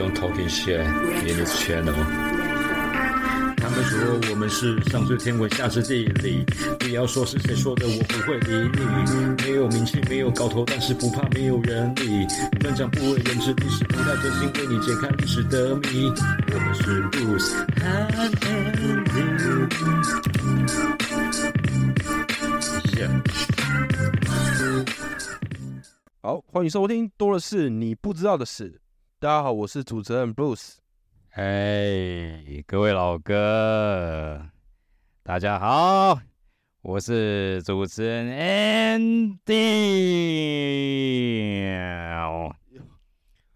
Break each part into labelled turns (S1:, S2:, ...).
S1: don't talking shit in this channel。他们说我们是上知天文下知地理，不要说是谁说的，我不会理你。没有名气，没有搞头，但是不怕没有人理。分享不为人知，历史不太真心，为你解开历史的谜。我们是 Bruce and Andy。
S2: 好，欢迎收听多的是你不知道的事。大家好，我是主持人 Bruce。
S3: 哎，各位老哥，大家好，我是主持人 Andy。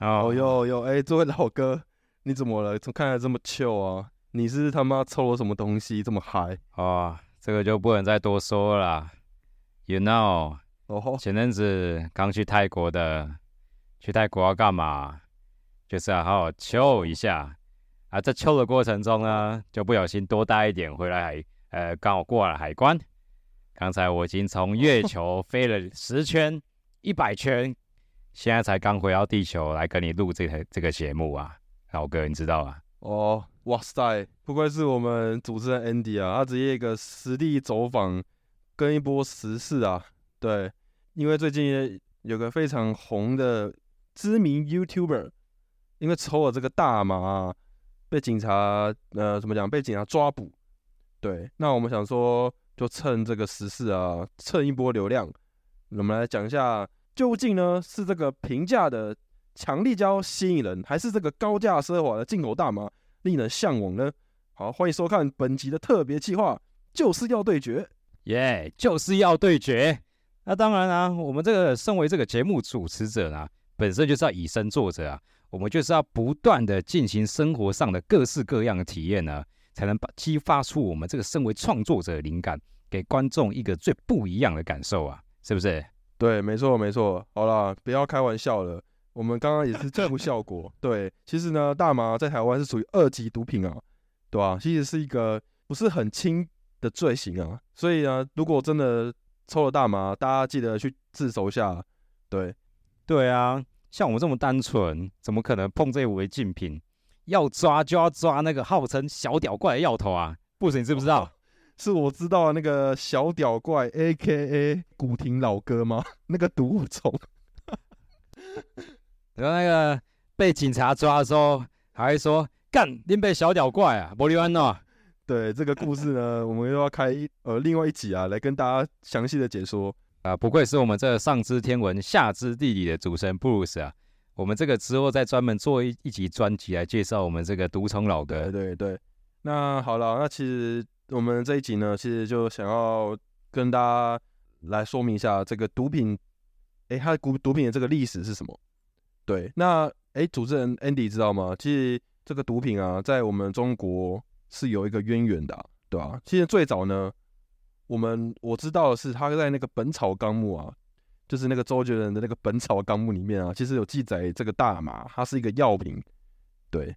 S2: 哦哟哟，哎，这位老哥，你怎么了？怎么看起来这么糗啊？你是他妈抽了什么东西这么嗨？
S3: 啊，这个就不能再多说了。You know，
S2: 哦，
S3: 前阵子刚去泰国的，去泰国要干嘛？就是要好好抽一下。啊，在抽的过程中呢，就不小心多带一点回来海，呃，刚好过了海关。刚才我已经从月球飞了十圈、一百圈，现在才刚回到地球来跟你录这个这个节目啊，老哥，你知道吗？
S2: 哦，哇塞，不愧是我们主持人 Andy 啊，他直接一个实地走访，跟一波时事啊。对，因为最近有个非常红的知名 YouTuber，因为抽了这个大麻。被警察呃怎么讲？被警察抓捕。对，那我们想说，就趁这个时事啊，蹭一波流量。我们来讲一下，究竟呢是这个平价的强力胶吸引人，还是这个高价奢华的进口大麻令人向往呢？好，欢迎收看本集的特别计划，就是要对决，
S3: 耶，就是要对决。那当然啊，我们这个身为这个节目主持者呢，本身就是要以身作则啊。我们就是要不断的进行生活上的各式各样的体验呢，才能把激发出我们这个身为创作者的灵感，给观众一个最不一样的感受啊，是不是？
S2: 对，没错，没错。好了，不要开玩笑了，我们刚刚也是这副效果。对，其实呢，大麻在台湾是属于二级毒品啊，对吧？其实是一个不是很轻的罪行啊，所以呢，如果真的抽了大麻，大家记得去自首下。对，
S3: 对啊。像我们这么单纯，怎么可能碰这违禁品？要抓就要抓那个号称小屌怪的药头啊！不行你知不知道？
S2: 是我知道那个小屌怪，A K A 古亭老哥吗？那个毒虫。
S3: 然后那个被警察抓的时候，还说干，你被小屌怪啊，玻璃湾诺。
S2: 对这个故事呢，我们又要开一呃另外一集啊，来跟大家详细的解说。
S3: 啊，不愧是我们这上知天文下知地理的主持人布鲁斯啊！我们这个之后再专门做一一集专辑来介绍我们这个毒虫老哥。
S2: 对对，那好了，那其实我们这一集呢，其实就想要跟大家来说明一下这个毒品，哎，它毒毒品的这个历史是什么？对，那哎，主持人 Andy 知道吗？其实这个毒品啊，在我们中国是有一个渊源的，对吧？其实最早呢。我们我知道的是，他在那个《本草纲目》啊，就是那个周杰伦的那个《本草纲目》里面啊，其实有记载这个大麻，它是一个药品。对，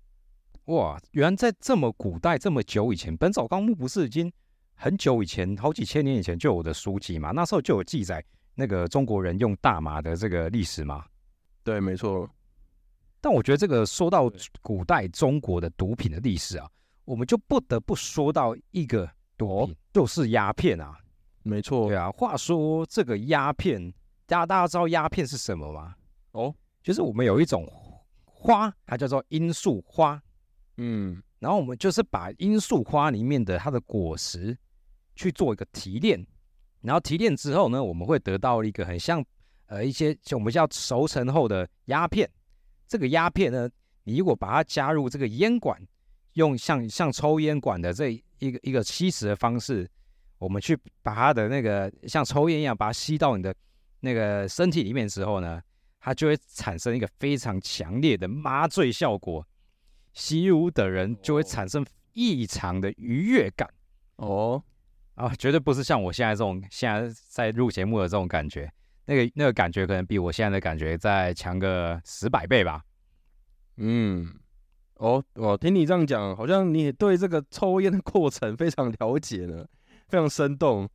S3: 哇，原来在这么古代、这么久以前，《本草纲目》不是已经很久以前、好几千年以前就有的书籍嘛？那时候就有记载那个中国人用大麻的这个历史吗？
S2: 对，没错。
S3: 但我觉得这个说到古代中国的毒品的历史啊，我们就不得不说到一个。毒就是鸦片啊，
S2: 没错。
S3: 对啊，话说这个鸦片，大家大家知道鸦片是什么吗？
S2: 哦，
S3: 就是我们有一种花，它叫做罂粟花。
S2: 嗯，
S3: 然后我们就是把罂粟花里面的它的果实去做一个提炼，然后提炼之后呢，我们会得到一个很像呃一些就我们叫熟成后的鸦片。这个鸦片呢，你如果把它加入这个烟管，用像像抽烟管的这。一个一个吸食的方式，我们去把它的那个像抽烟一样，把它吸到你的那个身体里面之后呢，它就会产生一个非常强烈的麻醉效果，吸入的人就会产生异常的愉悦感。
S2: 哦，
S3: 啊，绝对不是像我现在这种现在在录节目的这种感觉，那个那个感觉可能比我现在的感觉再强个十百倍吧。
S2: 嗯。哦，我听你这样讲，好像你对这个抽烟的过程非常了解呢，非常生动。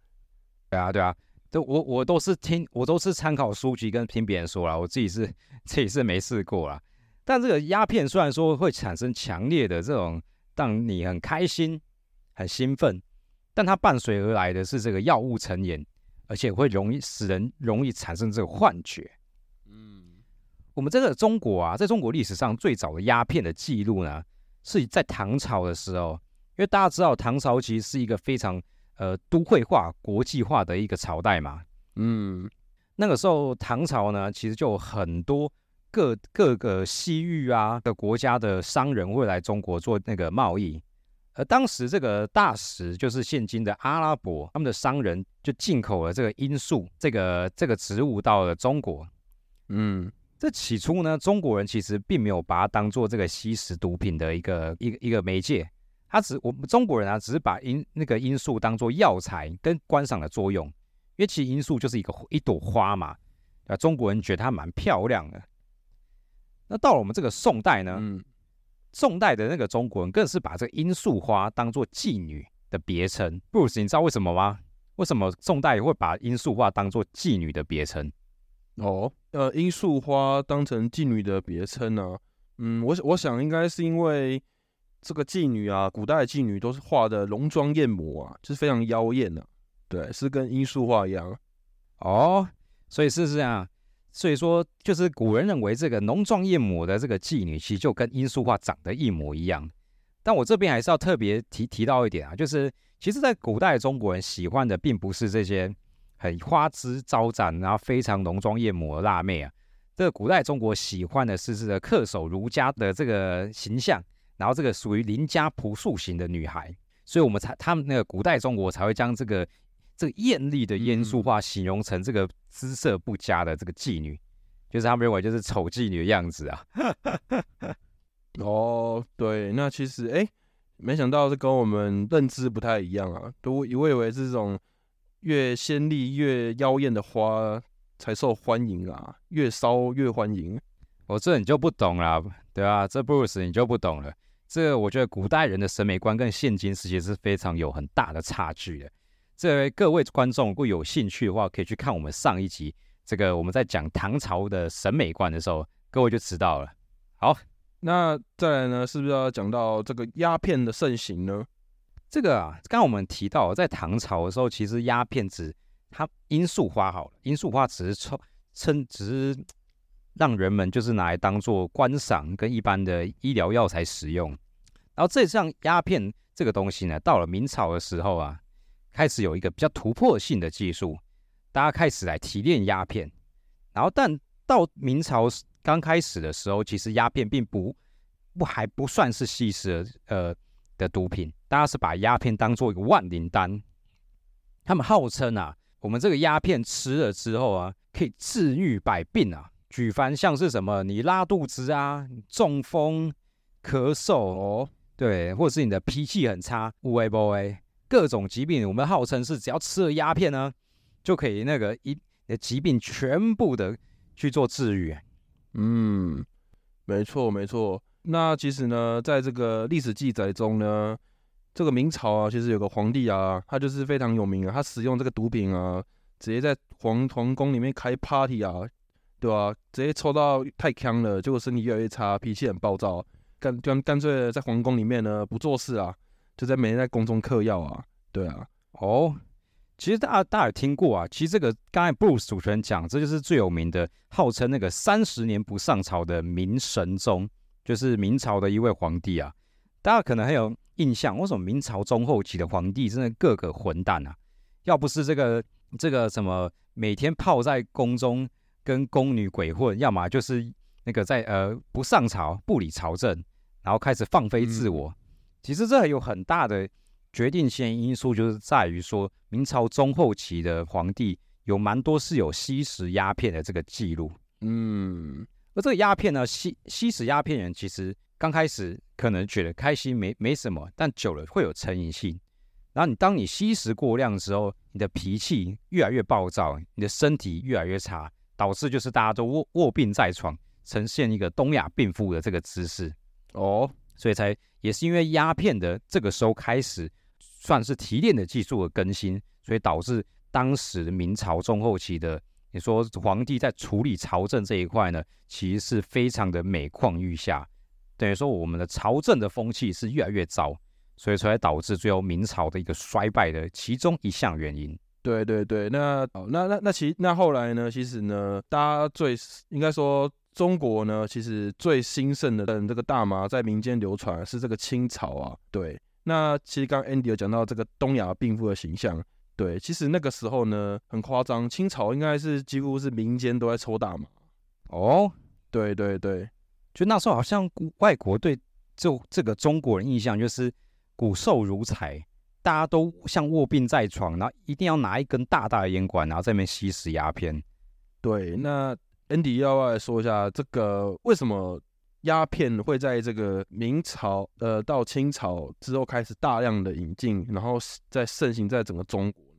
S3: 对啊，对啊，这我我都是听，我都是参考书籍跟听别人说啦，我自己是自己是没试过啦。但这个鸦片虽然说会产生强烈的这种让你很开心、很兴奋，但它伴随而来的是这个药物成瘾，而且会容易使人容易产生这个幻觉。
S2: 嗯，
S3: 我们这个中国啊，在中国历史上最早的鸦片的记录呢，是在唐朝的时候，因为大家知道唐朝其实是一个非常呃都会化、国际化的一个朝代嘛。
S2: 嗯，
S3: 那个时候唐朝呢，其实就很多各各个西域啊的国家的商人会来中国做那个贸易，而当时这个大使就是现今的阿拉伯，他们的商人就进口了这个罂粟这个这个植物到了中国。
S2: 嗯，
S3: 这起初呢，中国人其实并没有把它当做这个吸食毒品的一个一个一个媒介，他只我们中国人啊，只是把罂那个罂粟当做药材跟观赏的作用，因为其实罂粟就是一个一朵花嘛，啊，中国人觉得它蛮漂亮的。那到了我们这个宋代呢，
S2: 嗯，
S3: 宋代的那个中国人更是把这个罂粟花当做妓女的别称。布鲁斯，你知道为什么吗？为什么宋代会把罂粟花当做妓女的别称？
S2: 哦，呃，罂粟花当成妓女的别称呢？嗯，我我想应该是因为这个妓女啊，古代的妓女都是画的浓妆艳抹啊，就是非常妖艳的、对，是跟罂粟花一样。
S3: 哦，所以是这样，所以说就是古人认为这个浓妆艳抹的这个妓女，其实就跟罂粟花长得一模一样。但我这边还是要特别提提到一点啊，就是其实，在古代中国人喜欢的并不是这些很花枝招展，然后非常浓妆艳抹的辣妹啊。这个古代中国喜欢的是这个恪守儒家的这个形象，然后这个属于邻家朴素型的女孩，所以我们才他们那个古代中国才会将这个这个艳丽的罂粟化形容成这个姿色不佳的这个妓女，就是他们认为就是丑妓女的样子啊。
S2: 哦，对，那其实哎，没想到这跟我们认知不太一样啊，都以为以为这种越鲜丽越妖艳的花才受欢迎啊，越烧越欢迎。
S3: 我这你就不懂了，对啊，这 Bruce 你就不懂了。这个我觉得古代人的审美观跟现今世界是非常有很大的差距的。这各位观众如果有兴趣的话，可以去看我们上一集，这个我们在讲唐朝的审美观的时候，各位就知道了。好，
S2: 那再来呢，是不是要讲到这个鸦片的盛行呢？
S3: 这个啊，刚刚我们提到，在唐朝的时候，其实鸦片只它罂粟花好了，罂粟花只是称称，只是让人们就是拿来当做观赏跟一般的医疗药材使用。然后这像鸦片这个东西呢，到了明朝的时候啊，开始有一个比较突破性的技术，大家开始来提炼鸦片。然后但到明朝刚开始的时候，其实鸦片并不不还不算是吸食呃的毒品，大家是把鸦片当做一个万灵丹。他们号称啊，我们这个鸦片吃了之后啊，可以治愈百病啊。举凡像是什么，你拉肚子啊、中风、咳嗽
S2: 哦，
S3: 对，或者是你的脾气很差，无为不为，各种疾病，我们号称是只要吃了鸦片呢，就可以那个一的疾病全部的去做治愈。
S2: 嗯，没错没错。那其实呢，在这个历史记载中呢，这个明朝啊，其实有个皇帝啊，他就是非常有名啊，他使用这个毒品啊，直接在皇皇宫里面开 party 啊，对吧、直接抽到太强了，结果身体越来越差，脾气很暴躁，干干干脆在皇宫里面呢不做事啊，就在每天在宫中嗑药啊，对啊，
S3: 哦，其实大家大家有听过啊，其实这个刚才 Bruce 主持人讲，这就是最有名的，号称那个三十年不上朝的明神宗，就是明朝的一位皇帝啊。大家可能很有印象，为什么明朝中后期的皇帝真的个个混蛋啊？要不是这个这个什么每天泡在宫中跟宫女鬼混，要么就是那个在呃不上朝不理朝政，然后开始放飞自我。其实这有很大的决定性因素，就是在于说明朝中后期的皇帝有蛮多是有吸食鸦片的这个记录。
S2: 嗯，
S3: 而这个鸦片呢，吸吸食鸦片人其实刚开始可能觉得开心没没什么，但久了会有成瘾性。然后你当你吸食过量的时候，你的脾气越来越暴躁，你的身体越来越差，导致就是大家都卧卧病在床，呈现一个东亚病夫的这个姿势。
S2: 哦，
S3: 所以才也是因为鸦片的这个时候开始算是提炼的技术的更新，所以导致当时明朝中后期的你说皇帝在处理朝政这一块呢，其实是非常的每况愈下，等于说我们的朝政的风气是越来越糟，所以才导致最后明朝的一个衰败的其中一项原因。
S2: 对对对，那好，那那那其那后来呢？其实呢，大家最应该说中国呢，其实最兴盛的这个大麻在民间流传是这个清朝啊。对，那其实刚 Andy 有讲到这个东亚病夫的形象。对，其实那个时候呢，很夸张，清朝应该是几乎是民间都在抽大麻。
S3: 哦，
S2: 对对对，
S3: 就那时候好像外国对就这个中国人印象就是骨瘦如柴。大家都像卧病在床，然后一定要拿一根大大的烟管，然后在那边吸食鸦片。
S2: 对，那 Andy 要不要来说一下这个为什么鸦片会在这个明朝呃到清朝之后开始大量的引进，然后在盛行在整个中国呢？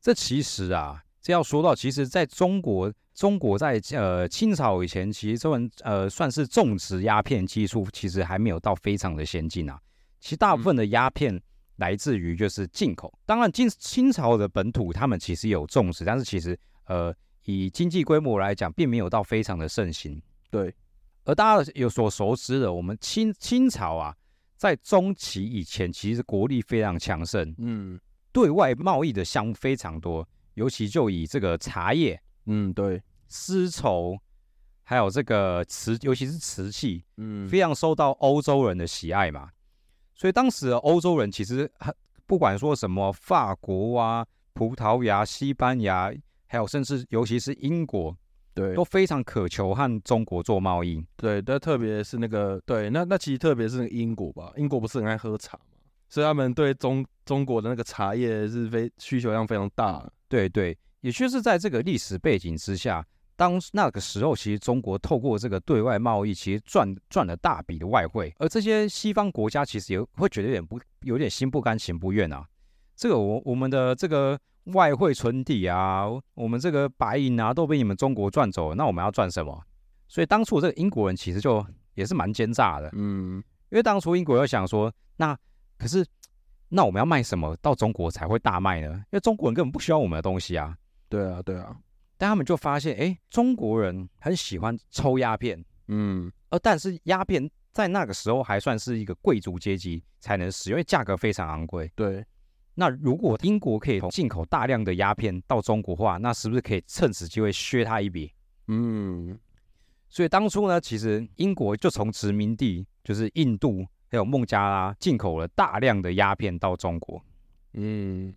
S3: 这其实啊，这要说到，其实在中国，中国在呃清朝以前，其实这们呃算是种植鸦片技术，其实还没有到非常的先进啊。其实大部分的鸦片。来自于就是进口，当然清清朝的本土他们其实有种植，但是其实呃以经济规模来讲，并没有到非常的盛行。
S2: 对，
S3: 而大家有所熟知的，我们清清朝啊，在中期以前其实国力非常强盛，
S2: 嗯，
S3: 对外贸易的项目非常多，尤其就以这个茶叶，
S2: 嗯，对，
S3: 丝绸，还有这个瓷，尤其是瓷器，
S2: 嗯，
S3: 非常受到欧洲人的喜爱嘛。所以当时的欧洲人其实不管说什么法国啊、葡萄牙、西班牙，还有甚至尤其是英国，
S2: 对，
S3: 都非常渴求和中国做贸易。
S2: 对，但特别是那个对，那那其实特别是英国吧，英国不是很爱喝茶嘛，所以他们对中中国的那个茶叶是非需求量非常大。
S3: 对对，也就是在这个历史背景之下。当那个时候，其实中国透过这个对外贸易，其实赚赚了大笔的外汇，而这些西方国家其实也会觉得有点不有点心不甘情不愿啊。这个我我们的这个外汇存底啊，我们这个白银啊，都被你们中国赚走了，那我们要赚什么？所以当初这个英国人其实就也是蛮奸诈的，
S2: 嗯，
S3: 因为当初英国又想说，那可是那我们要卖什么到中国才会大卖呢？因为中国人根本不需要我们的东西啊。
S2: 对啊，对啊。
S3: 但他们就发现，哎，中国人很喜欢抽鸦片，
S2: 嗯，
S3: 而但是鸦片在那个时候还算是一个贵族阶级才能使用，因为价格非常昂贵。
S2: 对，
S3: 那如果英国可以进口大量的鸦片到中国话，那是不是可以趁此机会削他一笔？
S2: 嗯，
S3: 所以当初呢，其实英国就从殖民地就是印度还有孟加拉进口了大量的鸦片到中国，
S2: 嗯。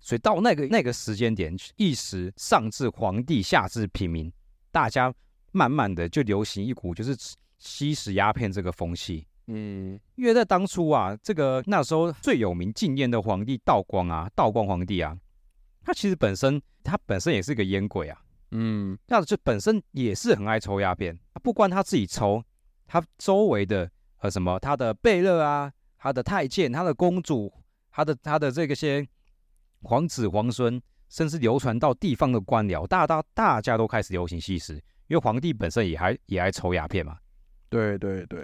S3: 所以到那个那个时间点，一时上至皇帝，下至平民，大家慢慢的就流行一股就是吸食鸦片这个风气。
S2: 嗯，
S3: 因为在当初啊，这个那时候最有名禁烟的皇帝道光啊，道光皇帝啊，他其实本身他本身也是个烟鬼啊。
S2: 嗯，
S3: 那就本身也是很爱抽鸦片，不光他自己抽，他周围的呃什么他的贝勒啊，他的太监，他的公主，他的他的这个些。皇子皇孙，甚至流传到地方的官僚，大大大家都开始流行吸食，因为皇帝本身也还也爱抽鸦片嘛。
S2: 对对对，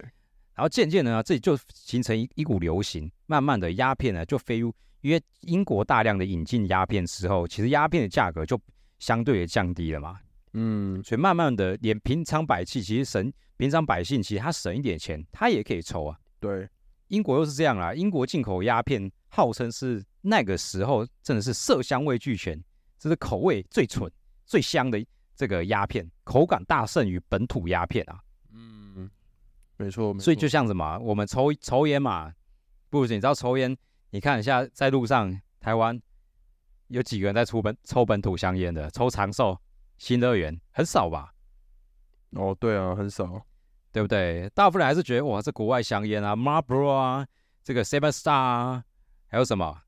S3: 然后渐渐的呢，这里就形成一一股流行，慢慢的鸦片呢就飞入，因为英国大量的引进鸦片之后，其实鸦片的价格就相对的降低了嘛。
S2: 嗯，
S3: 所以慢慢的，连平常百姓其实省平常百姓其实他省一点钱，他也可以抽啊。
S2: 对，
S3: 英国又是这样啦，英国进口鸦片号称是。那个时候真的是色香味俱全，这是口味最纯、最香的这个鸦片，口感大胜于本土鸦片啊。
S2: 嗯，没错。
S3: 所以就像什么，我们抽抽烟嘛，不如你知道抽烟？你看一下在路上，台湾有几个人在抽本抽本土香烟的？抽长寿、新乐园很少吧？
S2: 哦，对啊，很少，
S3: 对不对？大部分人还是觉得哇，这国外香烟啊，Marlboro 啊，这个 Seven Star 啊，还有什么？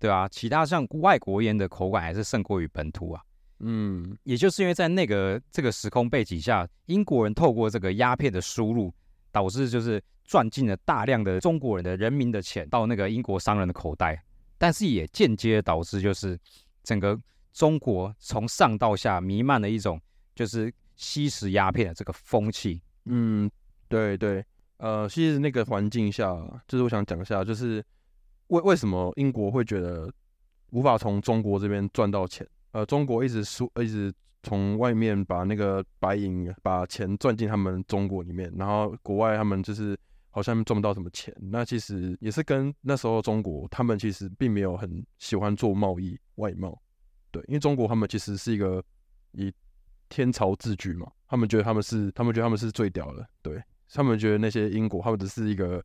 S3: 对啊，其他像外国烟的口感还是胜过于本土啊。
S2: 嗯，
S3: 也就是因为在那个这个时空背景下，英国人透过这个鸦片的输入，导致就是赚进了大量的中国人的人民的钱到那个英国商人的口袋，但是也间接导致就是整个中国从上到下弥漫了一种就是吸食鸦片的这个风气。
S2: 嗯，对对，呃，其实那个环境下，就是我想讲一下，就是。为为什么英国会觉得无法从中国这边赚到钱？呃，中国一直输，一直从外面把那个白银、把钱赚进他们中国里面，然后国外他们就是好像赚不到什么钱。那其实也是跟那时候中国他们其实并没有很喜欢做贸易外贸，对，因为中国他们其实是一个以天朝自居嘛，他们觉得他们是，他们觉得他们是最屌的，对他们觉得那些英国他们只是一个。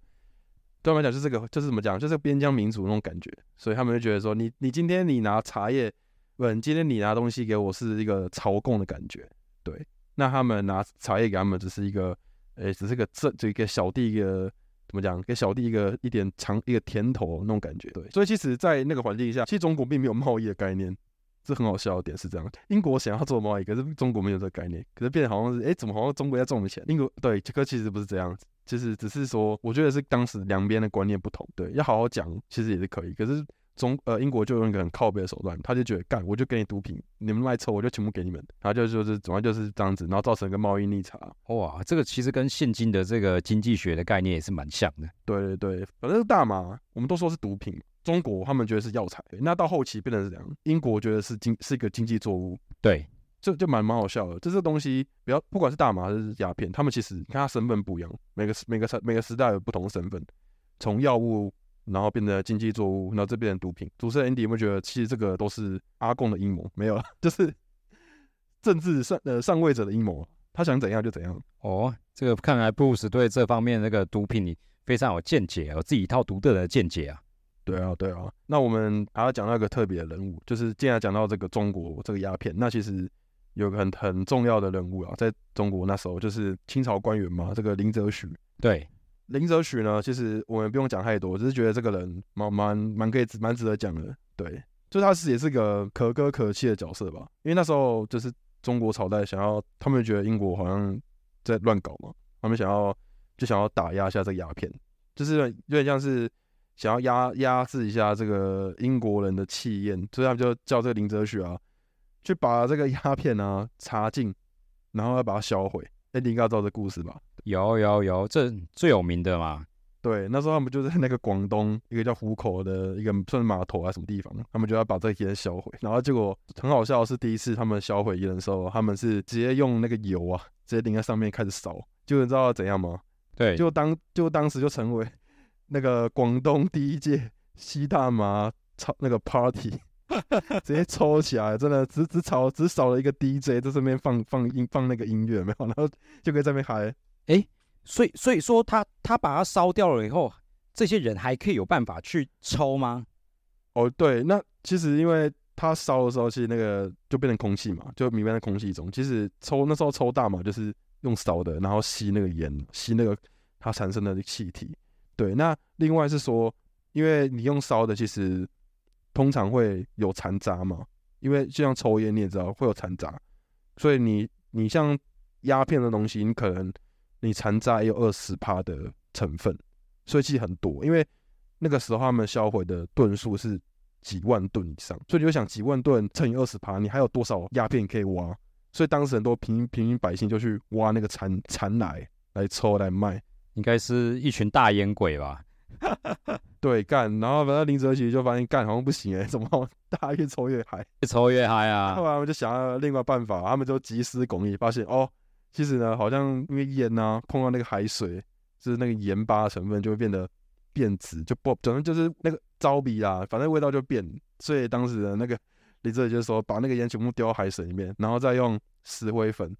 S2: 对他们讲就是这个，就是怎么讲，就是边疆民族那种感觉，所以他们就觉得说，你你今天你拿茶叶，不，今天你拿东西给我是一个朝贡的感觉，对，那他们拿茶叶给他们只是一个，诶，只是个这这个小弟一个怎么讲，给小弟一个一点尝一个甜头那种感觉，对，所以其实，在那个环境下，其实中国并没有贸易的概念，这很好笑的点是这样，英国想要做贸易，可是中国没有这个概念，可是变得好像是，诶，怎么好像中国在赚我们钱？英国对，这个其实不是这样子。其实只是说，我觉得是当时两边的观念不同，对，要好好讲，其实也是可以。可是中呃英国就用一个很靠背的手段，他就觉得干，我就给你毒品，你们卖臭，我就全部给你们，然后就就是主要就是这样子，然后造成一个贸易逆差。
S3: 哇，这个其实跟现今的这个经济学的概念也是蛮像的。
S2: 对对对，反正大麻我们都说是毒品，中国他们觉得是药材，那到后期变成是这样，英国觉得是经是一个经济作物。
S3: 对。
S2: 就就蛮蛮好笑的，就这东西，不要不管是大麻还是鸦片，他们其实你看它身份不一样，每个每个时每个时代有不同的身份，从药物然后变成经济作物，然后这变成毒品。主持人 Andy 有没有觉得，其实这个都是阿贡的阴谋？没有了，就是政治上呃上位者的阴谋，他想怎样就怎样。
S3: 哦，这个看来布鲁斯对这方面那个毒品你非常有见解，有自己一套独特的见解啊。
S2: 对啊，对啊。那我们还要讲到一个特别的人物，就是既然讲到这个中国这个鸦片，那其实。有个很很重要的人物啊，在中国那时候就是清朝官员嘛，这个林则徐。
S3: 对，
S2: 林则徐呢，其实我们不用讲太多，只是觉得这个人蛮蛮蛮可以蛮值得讲的。对，就他是也是个可歌可泣的角色吧，因为那时候就是中国朝代想要，他们觉得英国好像在乱搞嘛，他们想要就想要打压一下这个鸦片，就是有点像是想要压压制一下这个英国人的气焰，所以他们就叫这个林则徐啊。去把这个鸦片啊查禁，然后要把它销毁。哎，你应该知道这故事吧？
S3: 有有有，这最有名的嘛。
S2: 对，那时候他们就在那个广东一个叫湖口的一个算是码头还是什么地方，他们就要把这烟销毁。然后结果很好笑的是，第一次他们销毁烟的时候，他们是直接用那个油啊，直接淋在上面开始烧。就你知道怎样吗？
S3: 对，
S2: 就当就当时就成为那个广东第一届吸大麻超那个 party。直接抽起来，真的只只少只少了一个 DJ 在这边放放音放那个音乐没有，然后就可以在那边嗨。
S3: 哎，所以所以说他他把它烧掉了以后，这些人还可以有办法去抽吗？
S2: 哦，对，那其实因为他烧的时候，其实那个就变成空气嘛，就弥漫在空气中。其实抽那时候抽大麻，就是用烧的，然后吸那个烟，吸那个它产生的气体。对，那另外是说，因为你用烧的，其实。通常会有残渣嘛，因为就像抽烟，你也知道会有残渣，所以你你像鸦片的东西，你可能你残渣也有二十帕的成分，所以其实很多。因为那个时候他们销毁的吨数是几万吨以上，所以你就想几万吨乘以二十帕，你还有多少鸦片可以挖？所以当时很多平平民百姓就去挖那个残残来来抽来卖，
S3: 应该是一群大烟鬼吧。
S2: 对，干，然后反正林则徐就发现干好像不行哎，怎么大家越抽越嗨，
S3: 越抽越嗨啊！
S2: 后来我们就想要另外办法，他们就集思广益，发现哦，其实呢，好像因为烟呐碰到那个海水，就是那个盐巴成分就会变得变质，就不，反正就是那个糟鼻啊，反正味道就变。所以当时的那个林则徐就说，把那个烟全部丢到海水里面，然后再用石灰粉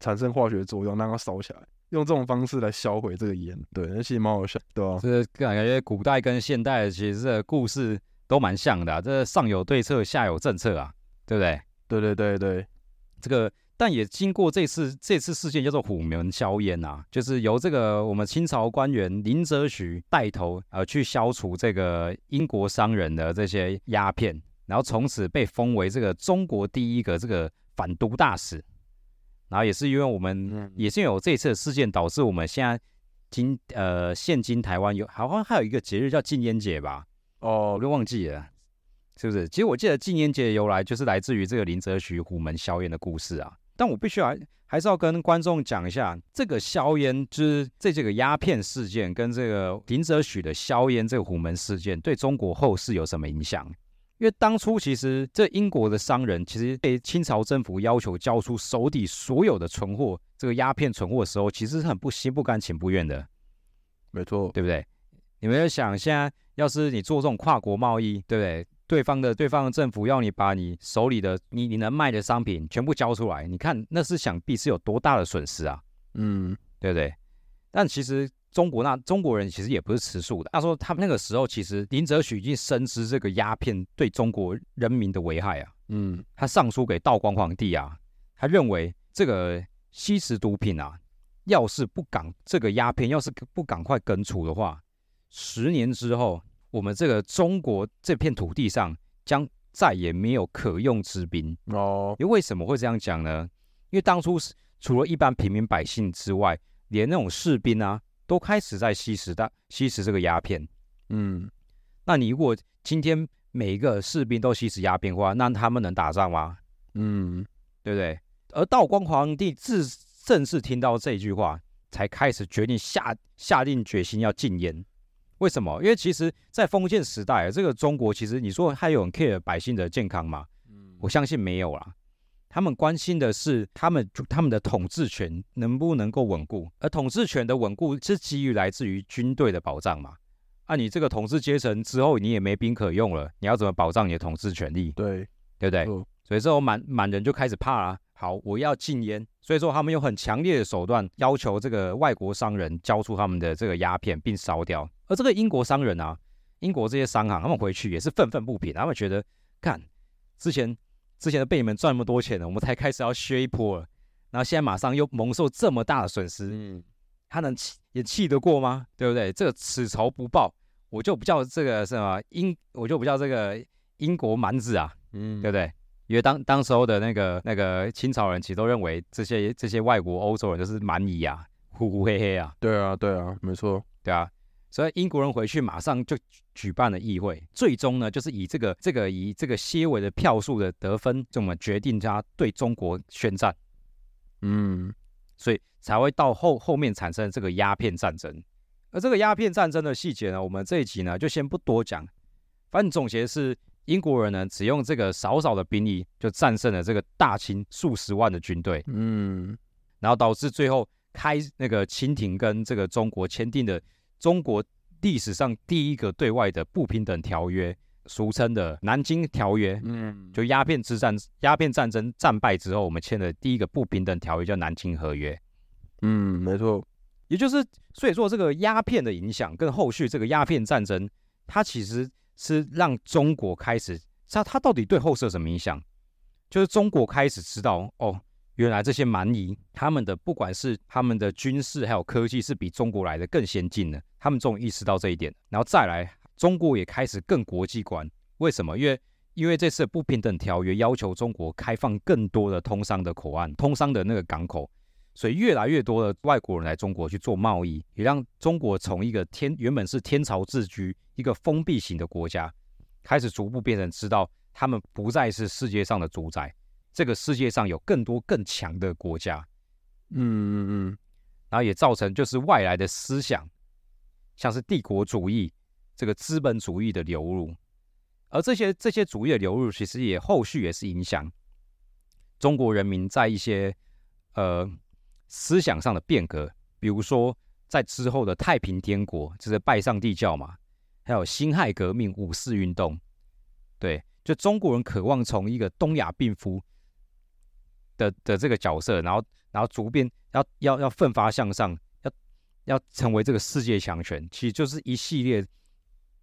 S2: 产生化学作用，让它烧起来。用这种方式来销毁这个烟，对，那其实蛮好笑，对吧？
S3: 这感觉古代跟现代其实故事都蛮像的，这上有对策，下有政策啊，对不对？
S2: 对对对对，
S3: 这个但也经过这次这次事件叫做虎门销烟啊，就是由这个我们清朝官员林则徐带头呃去消除这个英国商人的这些鸦片，然后从此被封为这个中国第一个这个反毒大使。然后也是因为我们也是有这次的事件，导致我们现在今呃现今台湾有好像还有一个节日叫禁烟节吧？哦，我都忘记了，是不是？其实我记得禁烟节的由来就是来自于这个林则徐虎门销烟的故事啊。但我必须还还是要跟观众讲一下，这个销烟就是这这个鸦片事件跟这个林则徐的销烟这个虎门事件对中国后世有什么影响？因为当初其实这英国的商人其实被清朝政府要求交出手底所有的存货，这个鸦片存货的时候，其实是很不心不甘情不愿的，
S2: 没错，
S3: 对不对？你们要想，现在要是你做这种跨国贸易，对不对？对方的对方的政府要你把你手里的你你能卖的商品全部交出来，你看那是想必是有多大的损失啊，
S2: 嗯，
S3: 对不对？但其实中国那中国人其实也不是吃素的。他说他们那个时候其实林则徐已经深知这个鸦片对中国人民的危害啊，
S2: 嗯，
S3: 他上书给道光皇帝啊，他认为这个吸食毒品啊，要是不赶这个鸦片，要是不赶快根除的话，十年之后，我们这个中国这片土地上将再也没有可用之兵。
S2: 哦，
S3: 因为为什么会这样讲呢？因为当初是除了一般平民百姓之外，连那种士兵啊，都开始在吸食大吸食这个鸦片。
S2: 嗯，
S3: 那你如果今天每一个士兵都吸食鸦片的话，那他们能打仗吗？
S2: 嗯，
S3: 对不对？而道光皇帝自正是听到这句话，才开始决定下下定决心要禁烟。为什么？因为其实，在封建时代，这个中国其实你说还有很 care 百姓的健康吗？我相信没有啦。他们关心的是他们他们的统治权能不能够稳固，而统治权的稳固是基于来自于军队的保障嘛。啊，你这个统治阶层之后，你也没兵可用了，你要怎么保障你的统治权利？
S2: 对，
S3: 对不对？
S2: 错
S3: 所以之后满满人就开始怕啦。好，我要禁烟，所以说他们用很强烈的手段要求这个外国商人交出他们的这个鸦片，并烧掉。而这个英国商人啊，英国这些商行，他们回去也是愤愤不平，他们觉得，看之前之前都被你们赚那么多钱了，我们才开始要削一波了，然后现在马上又蒙受这么大的损失，
S2: 嗯，
S3: 他能气也气得过吗？对不对？这个此仇不报，我就不叫这个什么英，我就不叫这个英国蛮子啊，
S2: 嗯，
S3: 对不对？因为当当时候的那个那个清朝人，其实都认为这些这些外国欧洲人都是蛮夷啊，呼呼嘿嘿啊，
S2: 对啊，对啊，没错，
S3: 对啊。所以英国人回去马上就举举办了议会，最终呢，就是以这个这个以这个些微的票数的得分，这么决定他对中国宣战，
S2: 嗯，
S3: 所以才会到后后面产生这个鸦片战争。而这个鸦片战争的细节呢，我们这一集呢就先不多讲，反正总结是英国人呢只用这个少少的兵力就战胜了这个大清数十万的军队，
S2: 嗯，
S3: 然后导致最后开那个清廷跟这个中国签订的中国历史上第一个对外的不平等条约，俗称的南京条约。
S2: 嗯，
S3: 就鸦片之战，鸦片战争战败之后，我们签的第一个不平等条约叫南京合约。
S2: 嗯，没错，
S3: 也就是，所以说这个鸦片的影响跟后续这个鸦片战争，它其实是让中国开始，它它到底对后世有什么影响？就是中国开始知道，哦，原来这些蛮夷他们的不管是他们的军事还有科技是比中国来的更先进的，他们终于意识到这一点，然后再来，中国也开始更国际观。为什么？因为因为这次不平等条约要求中国开放更多的通商的口岸、通商的那个港口。所以越来越多的外国人来中国去做贸易，也让中国从一个天原本是天朝自居、一个封闭型的国家，开始逐步变成知道他们不再是世界上的主宰，这个世界上有更多更强的国家，
S2: 嗯嗯嗯，
S3: 然后也造成就是外来的思想，像是帝国主义、这个资本主义的流入，而这些这些主义的流入，其实也后续也是影响中国人民在一些呃。思想上的变革，比如说在之后的太平天国，就是拜上帝教嘛，还有辛亥革命、五四运动，对，就中国人渴望从一个东亚病夫的的这个角色，然后然后逐渐要要要奋发向上，要要成为这个世界强权，其实就是一系列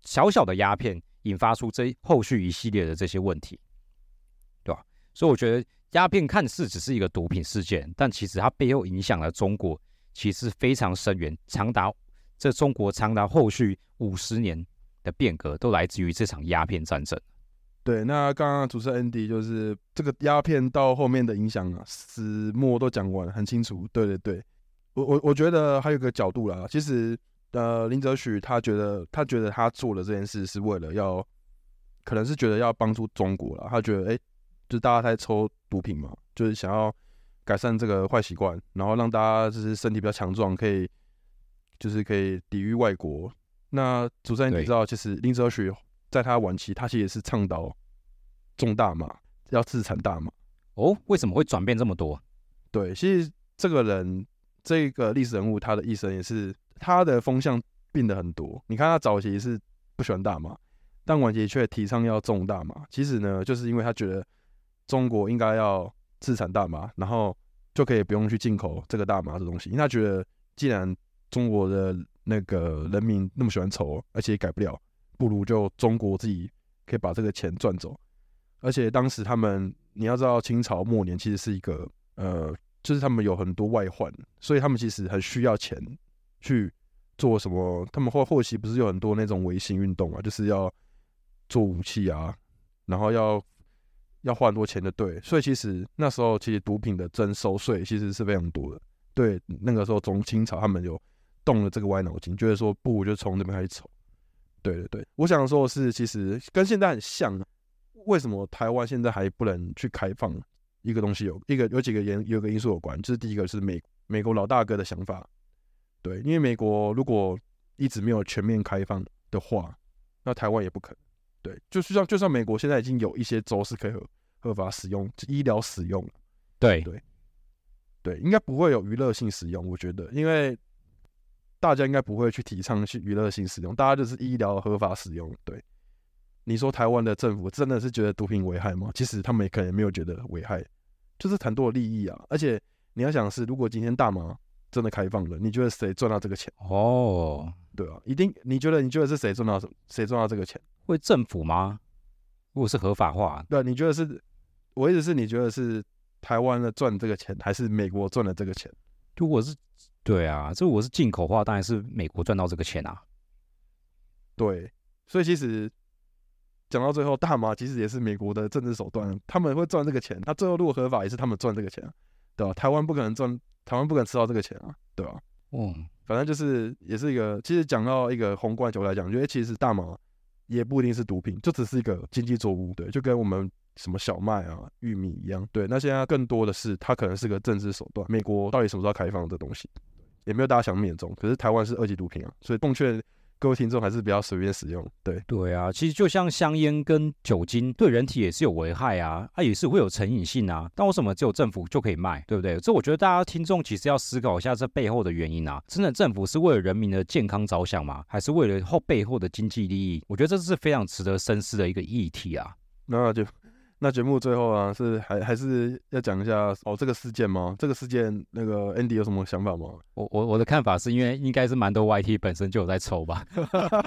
S3: 小小的鸦片引发出这后续一系列的这些问题，对吧？所以我觉得。鸦片看似只是一个毒品事件，但其实它背后影响了中国，其实非常深远，长达这中国长达后续五十年的变革，都来自于这场鸦片战争。
S2: 对，那刚刚主持人 Andy 就是这个鸦片到后面的影响啊，始末都讲完很清楚。对对对，我我我觉得还有个角度啦，其实呃林则徐他觉得他觉得他做的这件事是为了要，可能是觉得要帮助中国了，他觉得哎。就是大家在抽毒品嘛，就是想要改善这个坏习惯，然后让大家就是身体比较强壮，可以就是可以抵御外国。那主持人你知道，其实林则徐在他晚期，他其实也是倡导种大麻，要自产大麻。
S3: 哦，为什么会转变这么多？
S2: 对，其实这个人这个历史人物，他的一生也是他的风向变得很多。你看他早期是不喜欢大麻，但晚期却提倡要种大麻。其实呢，就是因为他觉得中国应该要自产大麻，然后就可以不用去进口这个大麻的东西。因为他觉得，既然中国的那个人民那么喜欢抽，而且也改不了，不如就中国自己可以把这个钱赚走。而且当时他们，你要知道，清朝末年其实是一个呃，就是他们有很多外患，所以他们其实很需要钱去做什么。他们后后期不是有很多那种维新运动啊，就是要做武器啊，然后要要花很多钱的，对。所以其实那时候其实毒品的征收税其实是非常多的。对，那个时候从清朝他们有动了这个歪脑筋，觉得说不如就从那边开始抽。对对对，我想说的是，其实跟现在很像。为什么台湾现在还不能去开放一个东西？有一个有几个因有个因素有关，就是第一个是美美国老大哥的想法，对，因为美国如果一直没有全面开放的话，那台湾也不可能。对，就是像就算美国现在已经有一些州是可以合合法使用医疗使用了，
S3: 对
S2: 对对，应该不会有娱乐性使用，我觉得，因为大家应该不会去提倡去娱乐性使用，大家就是医疗合法使用，对。你说台湾的政府真的是觉得毒品危害吗？其实他们也可能没有觉得危害，就是很多的利益啊。而且你要想是，如果今天大麻真的开放了，你觉得谁赚到这个钱？
S3: 哦，
S2: 对啊，一定。你觉得你觉得是谁赚到谁赚到这个钱？
S3: 会政府吗？如果是合法化，
S2: 对，你觉得是？我意思是，你觉得是台湾的赚这个钱，还是美国赚了这个钱？
S3: 如果是，对啊，这如果是进口化，当然是美国赚到这个钱啊。
S2: 对，所以其实。讲到最后，大麻其实也是美国的政治手段，他们会赚这个钱。他最后如果合法，也是他们赚这个钱，对吧？台湾不可能赚，台湾不可能吃到这个钱啊，对吧？嗯，反正就是也是一个，其实讲到一个宏观角度来讲，觉得其实大麻也不一定是毒品，就只是一个经济作物，对，就跟我们什么小麦啊、玉米一样，对。那现在更多的是，它可能是个政治手段。美国到底什么时候开放这东西，也没有大家想那么严重。可是台湾是二级毒品啊，所以奉劝。各位听众还是比较随便使用，对
S3: 对啊，其实就像香烟跟酒精对人体也是有危害啊，啊也是会有成瘾性啊。但为什么只有政府就可以卖，对不对？这我觉得大家听众其实要思考一下这背后的原因啊。真的政府是为了人民的健康着想吗？还是为了后背后的经济利益？我觉得这是非常值得深思的一个议题啊。
S2: 那就。那节目最后啊，是还还是要讲一下哦这个事件吗？这个事件那个 Andy 有什么想法吗？
S3: 我我我的看法是因为应该是蛮多 YT 本身就有在抽吧，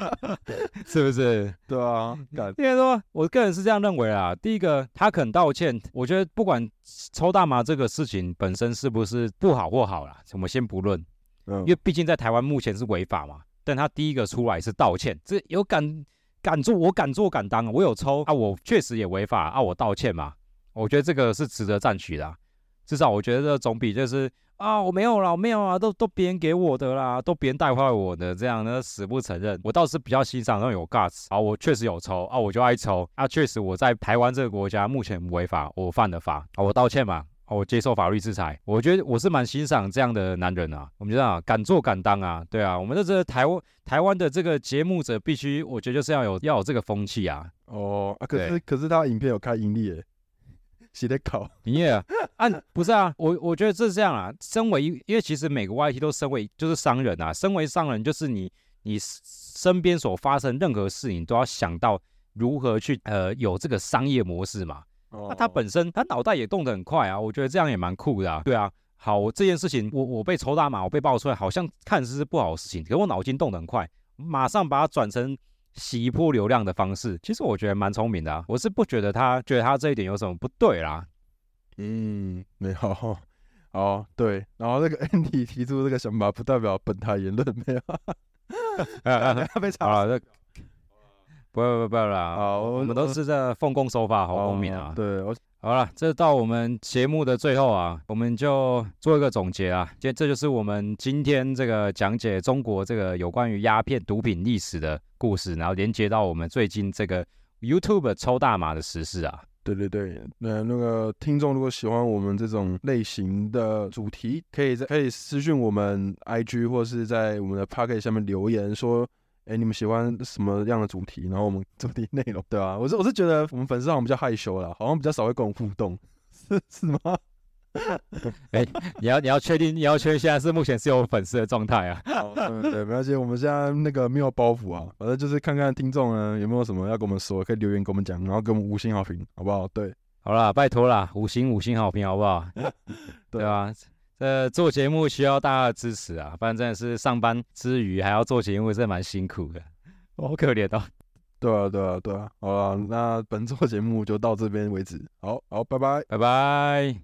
S3: 是不是？
S2: 对啊，
S3: 应该说我个人是这样认为啊。第一个，他肯道歉，我觉得不管抽大麻这个事情本身是不是不好或好啦，我们先不论，嗯，因为毕竟在台湾目前是违法嘛。但他第一个出来是道歉，这有感。敢做，我敢做敢当，我有抽啊，我确实也违法啊，我道歉嘛，我觉得这个是值得赞许的，至少我觉得这总比就是啊我没有了，我没有啊，都都别人给我的啦，都别人带坏我的这样呢死不承认，我倒是比较欣赏那种有 guts 啊，我确实有抽啊，我就爱抽啊，确实我在台湾这个国家目前违法，我犯了法啊，我道歉嘛。我接受法律制裁，我觉得我是蛮欣赏这样的男人啊。我们知道敢做敢当啊，对啊。我们的这个台湾台湾的这个节目者必须，我觉得就是要有要有这个风气啊。
S2: 哦，啊可是可是他影片有开盈利诶，写的考
S3: 营业啊？按不是啊，我我觉得这是这样啊。身为因为其实每个 YT 都身为就是商人啊，身为商人就是你你身边所发生任何事情都要想到如何去呃有这个商业模式嘛。那他本身他脑袋也动得很快啊，我觉得这样也蛮酷的啊。对啊，好，这件事情我我被抽大麻，我被爆出来，好像看似是不好的事情，可我脑筋动得很快，马上把它转成洗一波流量的方式。其实我觉得蛮聪明的啊，我是不觉得他觉得他这一点有什么不对啦。
S2: 嗯，没有，哦，对，然后那个 Andy 提出这个想法，不代表本台言论，没有，被查了。
S3: 不不不啦，好，我们都是在奉公守法，好公民啊。
S2: 对，我
S3: 好了，这到我们节目的最后啊，我们就做一个总结啊。这这就是我们今天这个讲解中国这个有关于鸦片毒品历史的故事，然后连接到我们最近这个 YouTube 抽大麻的实事啊。
S2: 对对对，那那个听众如果喜欢我们这种类型的主题，可以在可以私信我们 IG 或是在我们的 p o c k e t 下面留言说。哎、你们喜欢什么样的主题，然后我们主题内容，对啊，我是我是觉得我们粉丝好像比较害羞啦，好像比较少会跟我们互动，是是吗？
S3: 哎你要你要确定你要确定现在是目前是有粉丝的状态啊。
S2: 对，没关系，我们现在那个没有包袱啊，反正就是看看听众呢有没有什么要跟我们说，可以留言跟我们讲，然后给我们五星好评，好不好？对，
S3: 好啦，拜托啦，五星五星好评好不好？对啊，这做节目需要大家的支持啊，不然真的是上班之余还要做节目，真的蛮辛苦的，我好可怜哦。
S2: 对啊，对啊，对啊，好了，那本周节目就到这边为止，好好，拜拜。
S3: 拜拜。